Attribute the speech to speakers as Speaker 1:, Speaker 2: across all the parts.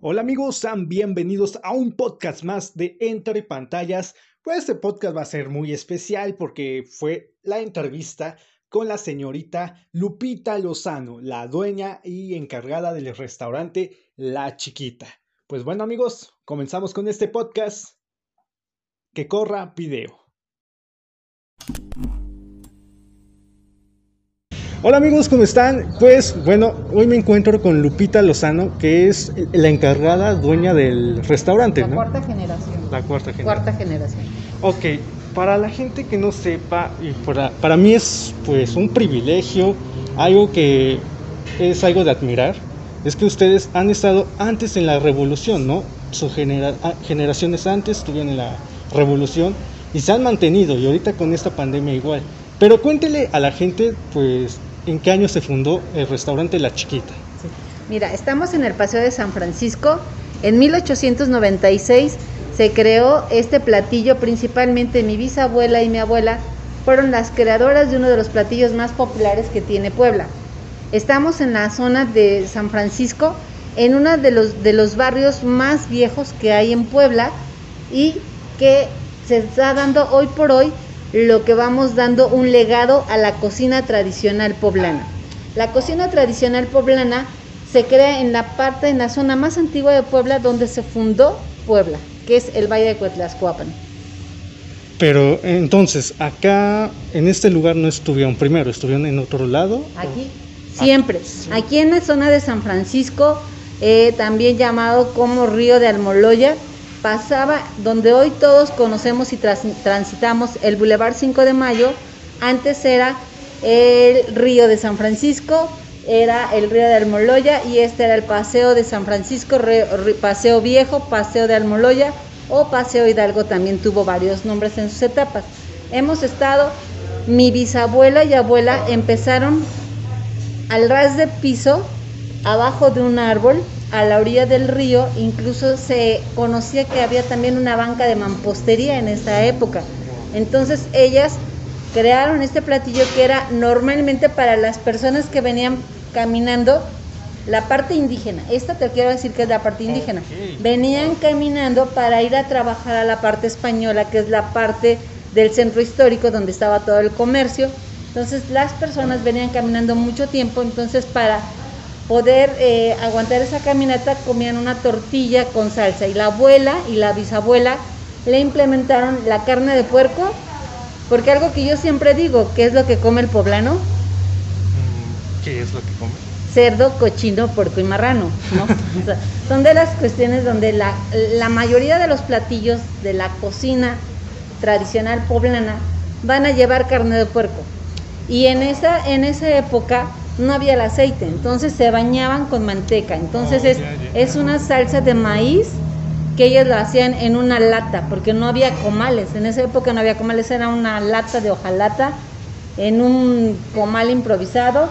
Speaker 1: Hola amigos, sean bienvenidos a un podcast más de Entre Pantallas. Pues este podcast va a ser muy especial porque fue la entrevista con la señorita Lupita Lozano, la dueña y encargada del restaurante La Chiquita. Pues bueno amigos, comenzamos con este podcast. Que corra video. Hola amigos, ¿cómo están? Pues bueno, hoy me encuentro con Lupita Lozano, que es la encargada dueña del restaurante,
Speaker 2: La
Speaker 1: ¿no?
Speaker 2: cuarta generación.
Speaker 1: La cuarta generación.
Speaker 2: Cuarta generación.
Speaker 1: Ok, para la gente que no sepa, y para, para mí es pues un privilegio, algo que es algo de admirar, es que ustedes han estado antes en la revolución, ¿no? Su genera- ah, generaciones antes estuvieron en la revolución y se han mantenido y ahorita con esta pandemia igual. Pero cuéntele a la gente pues en qué año se fundó el restaurante La Chiquita.
Speaker 2: Mira, estamos en el Paseo de San Francisco. En 1896 se creó este platillo, principalmente mi bisabuela y mi abuela fueron las creadoras de uno de los platillos más populares que tiene Puebla. Estamos en la zona de San Francisco, en uno de los, de los barrios más viejos que hay en Puebla y que se está dando hoy por hoy lo que vamos dando un legado a la cocina tradicional poblana. La cocina tradicional poblana se crea en la parte, en la zona más antigua de Puebla, donde se fundó Puebla, que es el Valle de Cuetlascuapan.
Speaker 1: Pero entonces, acá en este lugar no estuvieron primero, estuvieron en otro lado.
Speaker 2: Aquí, siempre. Aquí en la zona de San Francisco, eh, también llamado como Río de Almoloya, pasaba donde hoy todos conocemos y transitamos el Boulevard 5 de Mayo. Antes era el Río de San Francisco, era el Río de Almoloya y este era el Paseo de San Francisco, Paseo Viejo, Paseo de Almoloya o Paseo Hidalgo también tuvo varios nombres en sus etapas. Hemos estado, mi bisabuela y abuela empezaron al ras de piso, abajo de un árbol, a la orilla del río, incluso se conocía que había también una banca de mampostería en esa época. Entonces ellas crearon este platillo que era normalmente para las personas que venían caminando la parte indígena. Esta te quiero decir que es la parte indígena. Venían caminando para ir a trabajar a la parte española, que es la parte del centro histórico donde estaba todo el comercio. Entonces las personas venían caminando mucho tiempo, entonces para poder eh, aguantar esa caminata comían una tortilla con salsa y la abuela y la bisabuela le implementaron la carne de puerco, porque algo que yo siempre digo, que es lo que come el poblano,
Speaker 1: Mm, ¿Qué es lo que come?
Speaker 2: cerdo, cochino, puerco y marrano, ¿no? O sea, son de las cuestiones donde la, la mayoría de los platillos de la cocina tradicional poblana van a llevar carne de puerco. Y en esa, en esa época no había el aceite, entonces se bañaban con manteca. Entonces
Speaker 1: Oh,
Speaker 2: es, es una salsa de maíz que ellas lo hacían en una lata, porque no había comales. En esa época no había comales, era una lata de hojalata en un comal improvisado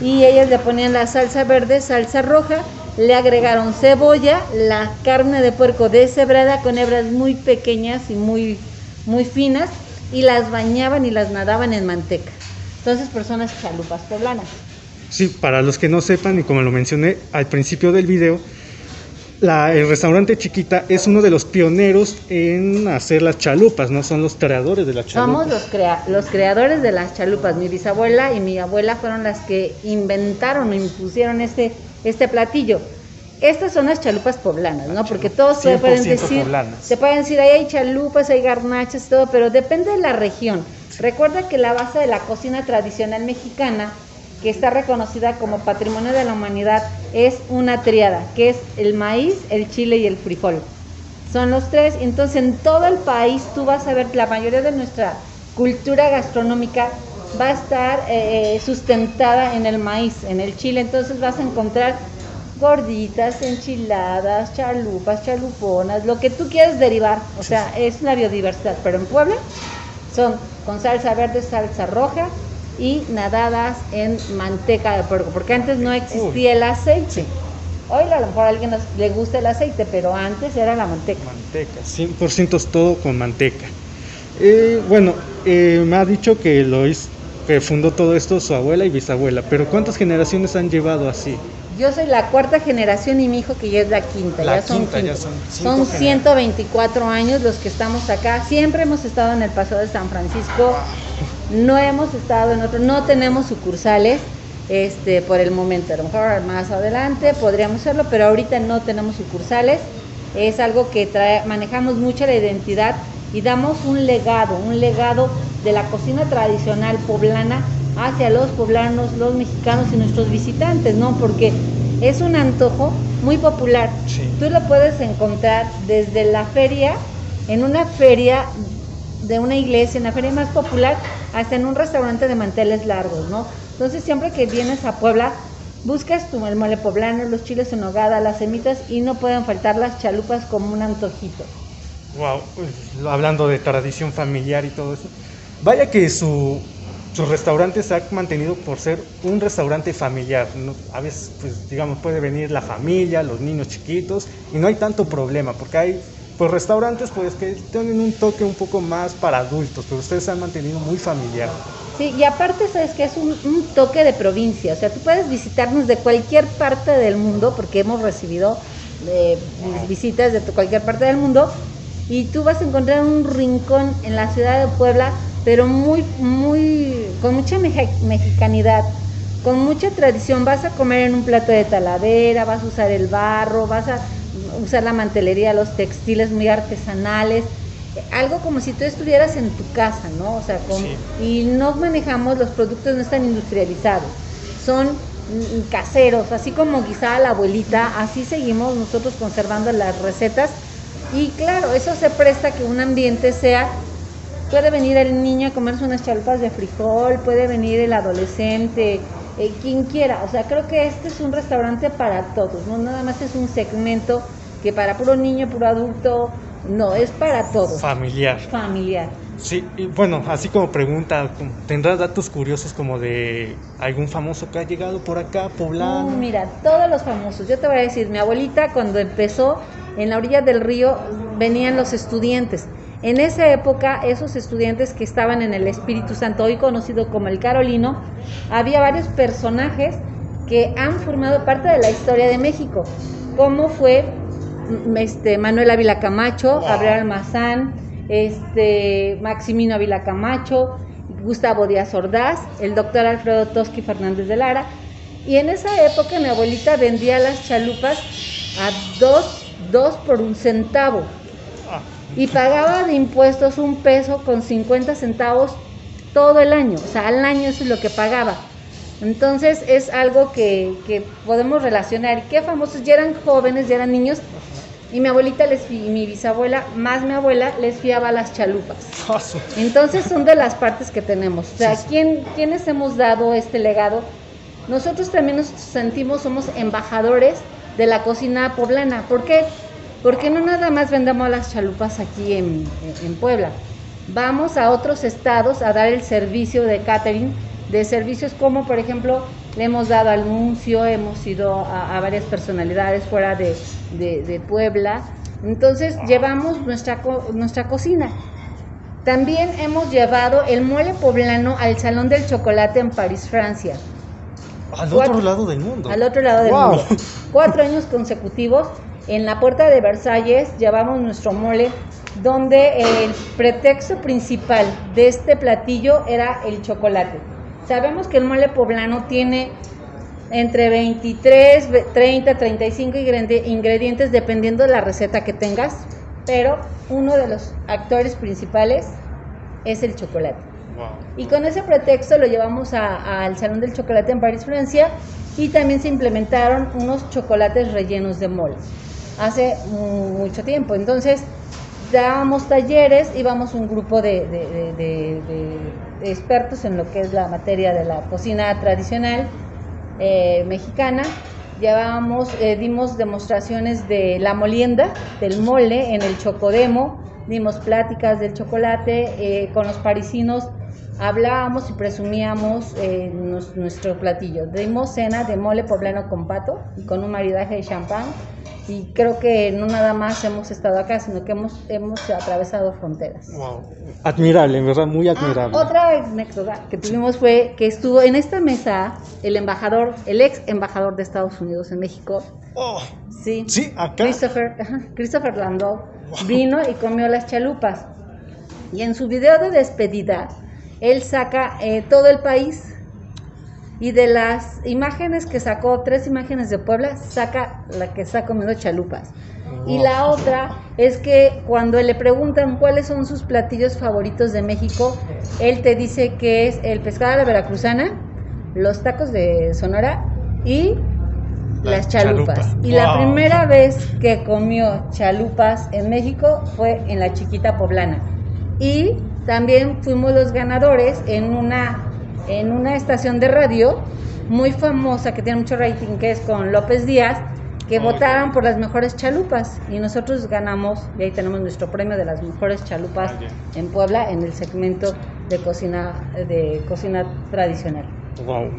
Speaker 2: y ellas le ponían la salsa verde, salsa roja, le agregaron cebolla, la carne de puerco deshebrada con hebras muy pequeñas y muy, muy finas y las bañaban y las nadaban en manteca. Entonces, personas chalupas poblanas.
Speaker 1: Sí, para los que no sepan, y como lo mencioné al principio del video, la- el restaurante Chiquita es uno de los pioneros en hacer las chalupas, ¿no? Son los creadores de las chalupas.
Speaker 2: Somos los, crea- los creadores de las chalupas. Mi bisabuela y mi abuela fueron las que inventaron o impusieron este, este platillo. Estas son las chalupas poblanas, ¿no? Porque todos se pueden
Speaker 1: 100%
Speaker 2: decir,
Speaker 1: poblanas.
Speaker 2: se pueden decir, ahí hay chalupas, hay garnachas, todo, pero depende de la región. Recuerda que la base de la cocina tradicional mexicana, que está reconocida como Patrimonio de la Humanidad, es una triada, que es el maíz, el chile y el frijol. Son los tres. Entonces, en todo el país tú vas a ver la mayoría de nuestra cultura gastronómica va a estar eh, sustentada en el maíz, en el chile. Entonces vas a encontrar gorditas, enchiladas, chalupas, chaluponas, lo que tú quieras derivar. O sea, es la biodiversidad. Pero en Puebla son con salsa verde, salsa roja y nadadas en manteca de puerco, porque antes no existía el aceite. Hoy a lo mejor a alguien nos- le gusta el aceite, pero antes era la manteca.
Speaker 1: Manteca, 100% es todo con manteca. Eh, bueno, eh, me ha dicho que lo hizo, que fundó todo esto su abuela y bisabuela, pero ¿cuántas generaciones han llevado así?
Speaker 2: Yo soy la cuarta generación y mi hijo que ya es la quinta.
Speaker 1: La
Speaker 2: ya son,
Speaker 1: quinta, ya
Speaker 2: cinco.
Speaker 1: son
Speaker 2: Son
Speaker 1: generaciones.
Speaker 2: 124 años los que estamos acá. Siempre hemos estado en el Paseo de San Francisco. No hemos estado en otro, no tenemos sucursales. Este, por el momento, a lo mejor más adelante podríamos hacerlo, pero ahorita no tenemos sucursales. Es algo que trae, manejamos mucho la identidad y damos un legado, un legado de la cocina tradicional poblana hacia los poblanos, los mexicanos y nuestros visitantes, ¿no? Porque es un antojo muy popular.
Speaker 1: Sí.
Speaker 2: Tú lo puedes encontrar desde la feria, en una feria de una iglesia, en la feria más popular, hasta en un restaurante de manteles largos, ¿no? Entonces siempre que vienes a Puebla, buscas tu el mole poblano, los chiles en nogada, las semitas y no pueden faltar las chalupas como un antojito.
Speaker 1: Wow, pues, hablando de tradición familiar y todo eso. Vaya que su, su restaurante se ha mantenido por ser un restaurante familiar. ¿no? A veces, pues, digamos, puede venir la familia, los niños chiquitos, y no hay tanto problema, porque hay pues, restaurantes pues, que tienen un toque un poco más para adultos, pero ustedes se han mantenido muy familiar.
Speaker 2: Sí, y aparte sabes que es un, un toque de provincia, o sea, tú puedes visitarnos de cualquier parte del mundo, porque hemos recibido eh, visitas de cualquier parte del mundo, y tú vas a encontrar un rincón en la ciudad de Puebla, pero muy, muy, con mucha mexicanidad, con mucha tradición. Vas a comer en un plato de talavera, vas a usar el barro, vas a usar la mantelería, los textiles muy artesanales, algo como si tú estuvieras en tu casa, ¿no? O sea, con-
Speaker 1: Sí.
Speaker 2: y no manejamos los productos, no están industrializados, son mm, caseros, así como guisaba la abuelita, así seguimos nosotros conservando las recetas. Y claro, eso se presta que un ambiente sea Puede venir el niño a comerse unas chalupas de frijol, puede venir el adolescente, eh, quien quiera. O sea, creo que este es un restaurante para todos, no nada más es un segmento que para puro niño, puro adulto, no, es para todos.
Speaker 1: Familiar.
Speaker 2: Familiar.
Speaker 1: Sí, y bueno, así como pregunta, ¿tendrás datos curiosos como de algún famoso que ha llegado por acá, poblano?
Speaker 2: Uh, mira, todos los famosos. Yo te voy a decir, mi abuelita cuando empezó en la orilla del río venían los estudiantes. En esa época, esos estudiantes que estaban en el Espíritu Santo, hoy conocido como el Carolino, había varios personajes que han formado parte de la historia de México, como fue mm, este, Manuel Ávila Camacho,
Speaker 1: Wow.
Speaker 2: Gabriel Almazán, este, Maximino Ávila Camacho, Gustavo Díaz Ordaz, el doctor Alfredo Tosqui Fernández de Lara. Y en esa época mi abuelita vendía las chalupas a dos, dos por un centavo
Speaker 1: Ah,
Speaker 2: y pagaba de impuestos un peso con 50 centavos todo el año. O sea, al año eso es lo que pagaba. Entonces es algo que, que podemos relacionar. ¿Qué famosos? Ya eran jóvenes, ya eran niños. Y mi abuelita les y mi bisabuela, más mi abuela, les fiaba las chalupas. Entonces son de las partes que tenemos. O sea. ¿quién, ¿quiénes hemos dado este legado? Nosotros también nos sentimos, somos embajadores de la cocina poblana. ¿Por qué? Porque no nada más vendemos las chalupas aquí en, en Puebla. Vamos a otros estados a dar el servicio de catering, de servicios como, por ejemplo, le hemos dado anuncio, hemos ido a, a varias personalidades fuera de, de- de Puebla. Entonces llevamos nuestra, nuestra cocina. También hemos llevado el mole poblano al Salón del Chocolate en París, Francia,
Speaker 1: al
Speaker 2: Cuatro-
Speaker 1: otro lado del mundo.
Speaker 2: al otro lado del
Speaker 1: Wow.
Speaker 2: mundo. Cuatro años consecutivos. En la puerta de Versalles llevamos nuestro mole, donde el pretexto principal de este platillo era el chocolate. Sabemos que el mole poblano tiene entre 23, ve- 30, 35 ingredi- ingredientes dependiendo de la receta que tengas, pero uno de los actores principales es el chocolate.
Speaker 1: Wow.
Speaker 2: Y con ese pretexto lo llevamos al Salón del Chocolate en París, Francia, y también se implementaron unos chocolates rellenos de mole hace mu- mucho tiempo. Entonces, dábamos talleres, íbamos un grupo de, de- de- de- de expertos en lo que es la materia de la cocina tradicional eh, mexicana. Llevábamos, eh, dimos demostraciones de la molienda, del mole en el Chocodemo, dimos pláticas del chocolate eh, con los parisinos, hablábamos y presumíamos eh, nuestro platillo. Dimos cena de mole poblano con pato y con un maridaje de champán y creo que no nada más hemos estado acá, sino que hemos, hemos atravesado fronteras.
Speaker 1: Wow. Admirable, en verdad, muy
Speaker 2: Ah,
Speaker 1: admirable.
Speaker 2: otra anécdota que tuvimos fue que estuvo en esta mesa el embajador, el ex embajador de Estados Unidos en México,
Speaker 1: Oh,
Speaker 2: sí,
Speaker 1: sí, acá.
Speaker 2: Christopher, ajá, Christopher Landau, vino y comió las chalupas. Y en su video de despedida, él saca eh, todo el país y de las imágenes que sacó, tres imágenes de Puebla, saca la que está comiendo chalupas. Y la otra es que cuando le preguntan cuáles son sus platillos favoritos de México, él te dice que es el pescado a la veracruzana, los tacos de Sonora y
Speaker 1: La
Speaker 2: las chalupas.
Speaker 1: chalupa.
Speaker 2: Y la primera vez que comió chalupas en México fue en la chiquita poblana. Y también fuimos los ganadores en una, en una estación de radio muy famosa que tiene mucho rating, que es con López Díaz, que
Speaker 1: Ok.
Speaker 2: votaron por las mejores chalupas. Y nosotros ganamos, y ahí tenemos nuestro premio de las mejores chalupas en Puebla en el segmento de cocina, de cocina tradicional.
Speaker 1: Wow,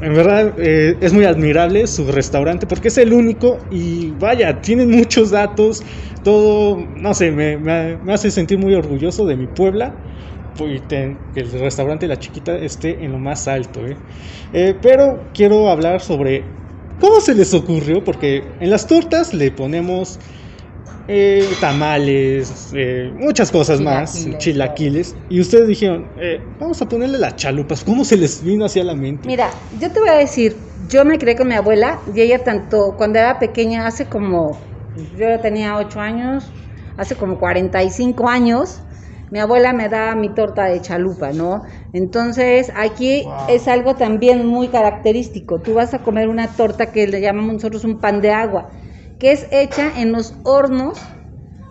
Speaker 1: en verdad eh, es muy admirable su restaurante porque es el único y vaya, tienen muchos datos, todo, no sé, me, me- me hace sentir muy orgulloso de mi Puebla y que el restaurante La Chiquita esté en lo más alto. ¿eh? Eh, pero quiero hablar sobre cómo se les ocurrió, porque en las tortas le ponemos eh, tamales, eh, muchas cosas más,
Speaker 2: Chilaquiles,
Speaker 1: chilaquiles, y ustedes dijeron, eh, vamos a ponerle las chalupas, ¿cómo se les vino hacia la mente?
Speaker 2: Mira, yo te voy a decir, yo me crié con mi abuela y ella tanto cuando era pequeña, hace como, yo tenía 8 años, hace como 45 años, mi abuela me da mi torta de chalupa, ¿no? Entonces aquí
Speaker 1: Wow.
Speaker 2: es algo también muy característico. Tú vas a comer una torta que le llamamos nosotros un pan de agua, que es hecha en los hornos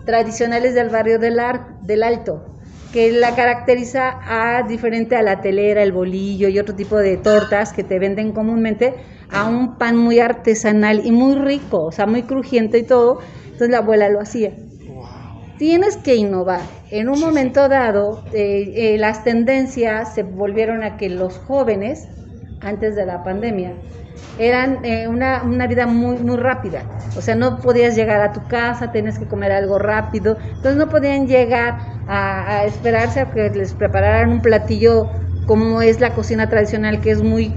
Speaker 2: tradicionales del barrio del, Ar- del Alto, que la caracteriza a diferente a la telera, el bolillo y otro tipo de tortas que te venden comúnmente a un pan muy artesanal y muy rico, o sea, muy crujiente y todo. Entonces la abuela lo hacía. Tienes que innovar. En un momento dado, eh, eh, las tendencias se volvieron a que los jóvenes, antes de la pandemia, eran eh, una, una vida muy, muy rápida. O sea, no podías llegar a tu casa, tenías que comer algo rápido. Entonces no podían llegar a, a esperarse a que les prepararan un platillo como es la cocina tradicional, que es muy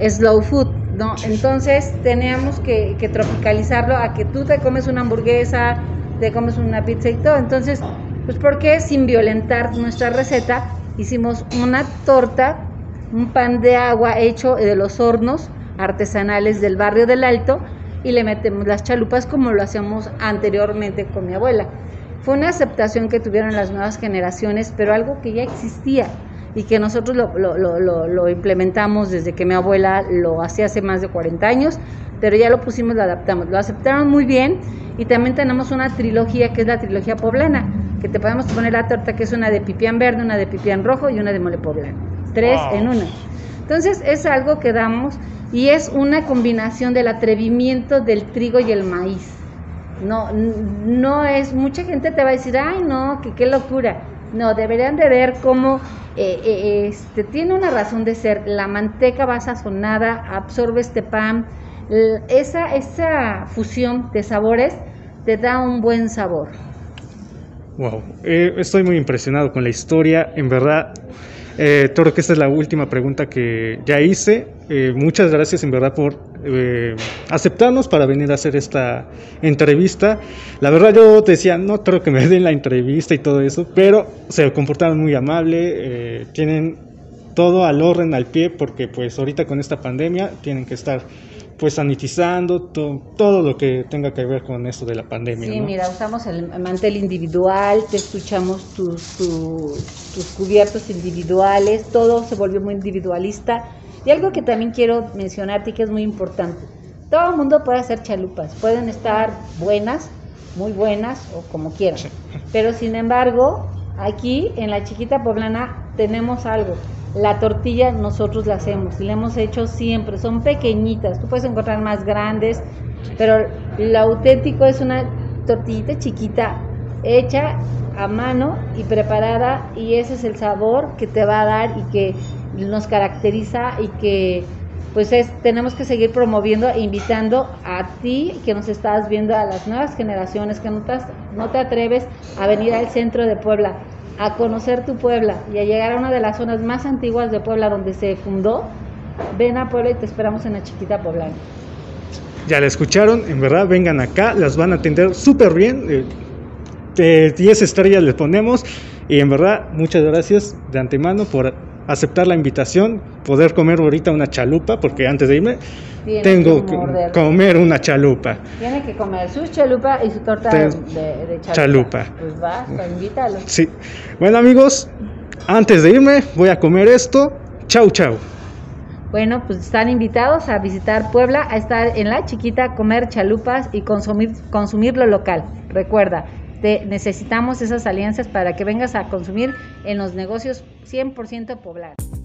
Speaker 2: slow food. ¿no? Entonces teníamos que, que tropicalizarlo a que tú te comes una hamburguesa, te comes una pizza y todo. Entonces, pues porque sin violentar nuestra receta, hicimos una torta, un pan de agua hecho de los hornos artesanales del barrio del Alto y le metemos las chalupas como lo hacíamos anteriormente con mi abuela. Fue una aceptación que tuvieron las nuevas generaciones, pero algo que ya existía y que nosotros lo, lo- lo- implementamos desde que mi abuela lo hacía hace más de 40 años, pero ya lo pusimos, lo adaptamos. Lo aceptaron muy bien y también tenemos una trilogía que es la trilogía poblana, que te podemos poner la torta que es una de pipián verde, una de pipián rojo y una de mole poblano. Tres
Speaker 1: Wow.
Speaker 2: en una. Entonces es algo que damos y es una combinación del atrevimiento del trigo y el maíz. No, no es, mucha gente te va a decir, ay no, que qué locura. No, deberían de ver cómo eh, eh, este, tiene una razón de ser. La manteca va sazonada, absorbe este pan. Esa, esa fusión de sabores te da un buen sabor.
Speaker 1: Wow, eh, estoy muy impresionado con la historia, en verdad. Eh, Toro, que esta es la última pregunta que ya hice. Muchas gracias en verdad por eh, aceptarnos para venir a hacer esta entrevista. La verdad yo decía, no creo que me den la entrevista y todo eso, pero se comportaron muy amable, eh, tienen todo al orden, al pie, porque pues ahorita con esta pandemia tienen que estar pues sanitizando to- todo lo que tenga que ver con esto de la pandemia.
Speaker 2: Sí,
Speaker 1: ¿no?
Speaker 2: mira, usamos el mantel individual, te escuchamos tus, tus, tus cubiertos individuales, todo se volvió muy individualista. Y algo que también quiero mencionarte y que es muy importante, todo el mundo puede hacer chalupas, pueden estar buenas, muy buenas o como quieran. Pero sin embargo, aquí en la chiquita poblana tenemos algo. La tortilla nosotros la hacemos, y la hemos hecho siempre, son pequeñitas, tú puedes encontrar más grandes, pero lo auténtico es una tortillita chiquita hecha a mano y preparada y ese es el sabor que te va a dar y que nos caracteriza y que pues es, tenemos que seguir promoviendo e invitando a ti que nos estás viendo, a las nuevas generaciones, que no te, no te atreves a venir al centro de Puebla, a conocer tu Puebla y a llegar a una de las zonas más antiguas de Puebla donde se fundó. Ven a Puebla y te esperamos en la chiquita poblana.
Speaker 1: Ya la escucharon, en verdad, vengan acá, las van a atender súper bien. Eh, 10 estrellas les ponemos y en verdad, muchas gracias de antemano por aceptar la invitación, poder comer ahorita una chalupa, porque antes de irme
Speaker 2: Tiene
Speaker 1: tengo
Speaker 2: que
Speaker 1: comer una chalupa.
Speaker 2: Tiene que comer su chalupa y su torta de, de chalupa.
Speaker 1: chalupa.
Speaker 2: Pues basta, invítalo.
Speaker 1: Sí. Bueno amigos, antes de irme voy a comer esto. Chau, chau.
Speaker 2: Bueno, pues están invitados a visitar Puebla, a estar en la chiquita, comer chalupas y consumir, consumir lo local. Recuerda, te, necesitamos esas alianzas para que vengas a consumir en los negocios 100% poblanos.